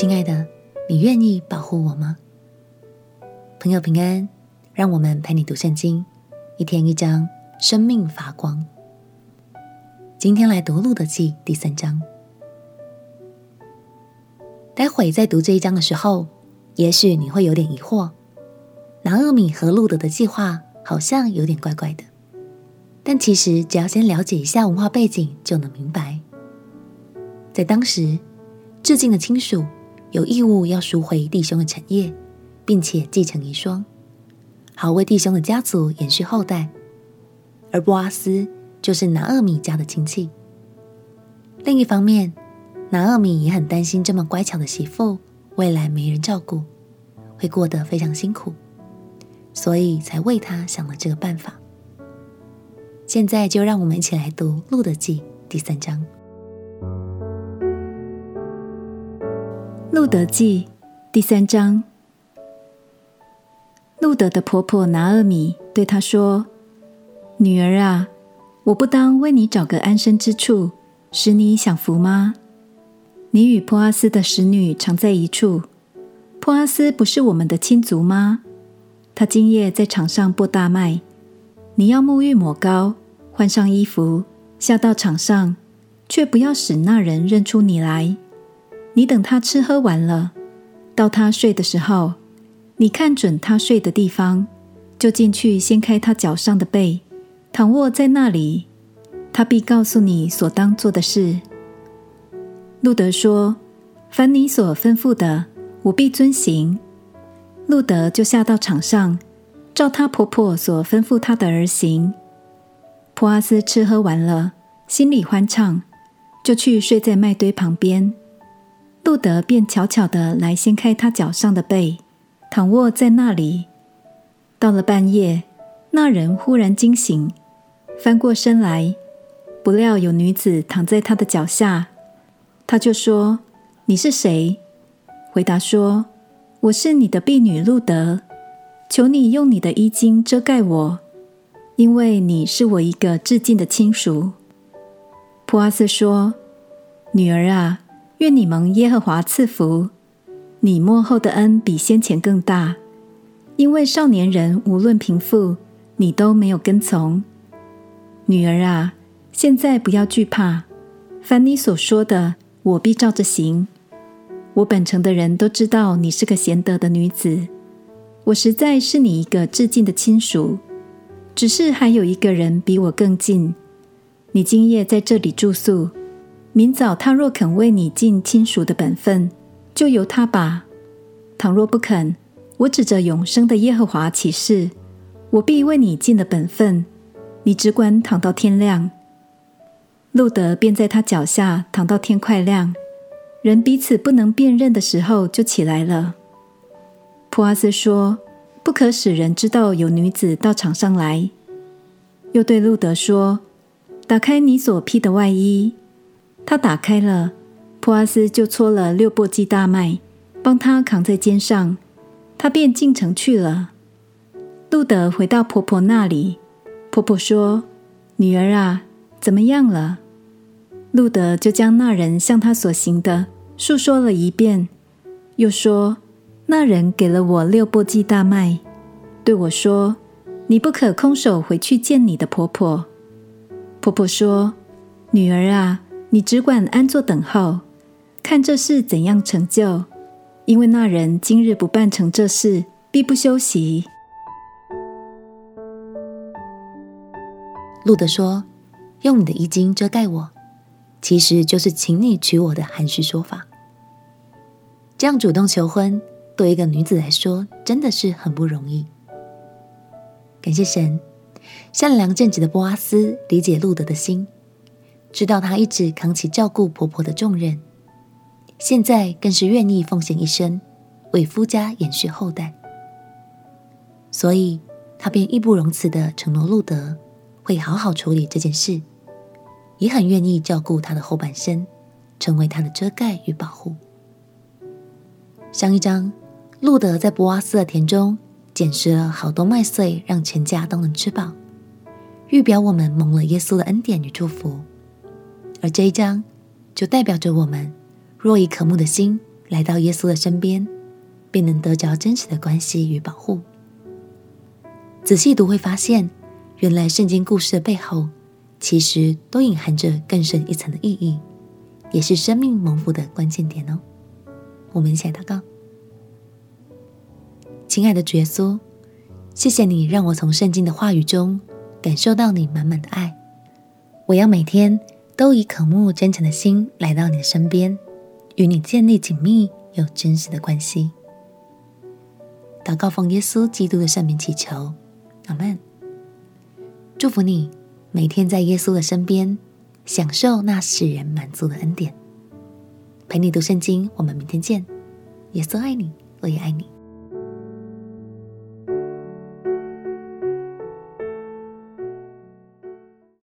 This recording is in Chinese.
亲爱的，你愿意保护我吗？朋友平安，让我们陪你读圣经，一天一章，生命发光。今天来读《路得记》第三章。待会在读这一章的时候，也许你会有点疑惑：拿俄米和路得的计划好像有点怪怪的。但其实只要先了解一下文化背景，就能明白。在当时，致敬的亲属有义务要赎回弟兄的产业，并且继承遗孀，好为弟兄的家族延续后代。而波阿斯就是拿厄米家的亲戚。另一方面，拿厄米也很担心这么乖巧的媳妇未来没人照顾，会过得非常辛苦，所以才为她想了这个办法。现在就让我们一起来读《路得记》第三章。路德记第三章，路德的婆婆拿厄米对她说：“女儿啊，我不当为你找个安身之处，使你享福吗？你与波阿斯的使女常在一处，波阿斯不是我们的亲族吗？他今夜在场上播大麦，你要沐浴抹膏，换上衣服，下到场上，却不要使那人认出你来。”你等他吃喝完了，到他睡的时候，你看准他睡的地方，就进去掀开他脚上的被，躺卧在那里，他必告诉你所当做的事。路德说：“凡你所吩咐的，我必遵行。”路德就下到场上，照她婆婆所吩咐她的而行。普阿斯吃喝完了，心里欢畅，就去睡在麦堆旁边。路德便悄悄地来掀开他脚上的被，躺卧在那里。到了半夜，那人忽然惊醒，翻过身来，不料有女子躺在他的脚下。他就说：“你是谁？”回答说：“我是你的婢女路德，求你用你的衣襟遮盖我，因为你是我一个至近的亲属。”普阿斯说：“女儿啊。”愿你蒙耶和华赐福，你末后的恩比先前更大，因为少年人无论贫富，你都没有跟从。女儿啊，现在不要惧怕，凡你所说的，我必照着行。我本城的人都知道你是个贤德的女子，我实在是你一个至近的亲属，只是还有一个人比我更近。你今夜在这里住宿。明早他若肯为你尽亲属的本分，就由他吧；倘若不肯，我指着永生的耶和华起誓，我必为你尽了本分。你只管躺到天亮。路德便在他脚下躺到天快亮，人彼此不能辨认的时候，就起来了。普阿斯说：“不可使人知道有女子到场上来。”又对路德说：“打开你所披的外衣。”他打开了，普阿斯就搓了六簸箕大麦，帮他扛在肩上，他便进城去了。路德回到婆婆那里，婆婆说：“女儿啊，怎么样了？”路德就将那人向他所行的述说了一遍，又说：“那人给了我六簸箕大麦，对我说：‘你不可空手回去见你的婆婆。’”婆婆说：“女儿啊。”你只管安坐等候，看这事怎样成就。因为那人今日不办成这事，必不休息。路德说：“用你的衣襟遮盖我，其实就是请你娶我的含蓄说法。这样主动求婚，对一个女子来说，真的是很不容易。感谢神，善良正直的波阿斯理解路德的心。知道她一直扛起照顾婆婆的重任，现在更是愿意奉献一生，为夫家延续后代。所以，她便义不容辞地承诺路德会好好处理这件事，也很愿意照顾他的后半生，成为他的遮盖与保护。上一章，路德在博阿斯的田中捡拾了好多麦穗，让全家都能吃饱，预表我们蒙了耶稣的恩典与祝福。而这一章就代表着我们若以渴慕的心来到耶稣的身边，便能得着真实的关系与保护。仔细读会发现，原来圣经故事的背后，其实都隐含着更深一层的意义，也是生命蒙福的关键点哦。我们一起来祷告。亲爱的主耶稣，谢谢你让我从圣经的话语中感受到你满满的爱。我要每天都以渴慕真诚的心来到你的身边，与你建立紧密又真实的关系。祷告奉耶稣基督的圣名祈求。阿门。祝福你每天在耶稣的身边，享受那使人满足的恩典。陪你读圣经，我们明天见。耶稣爱你，我也爱你。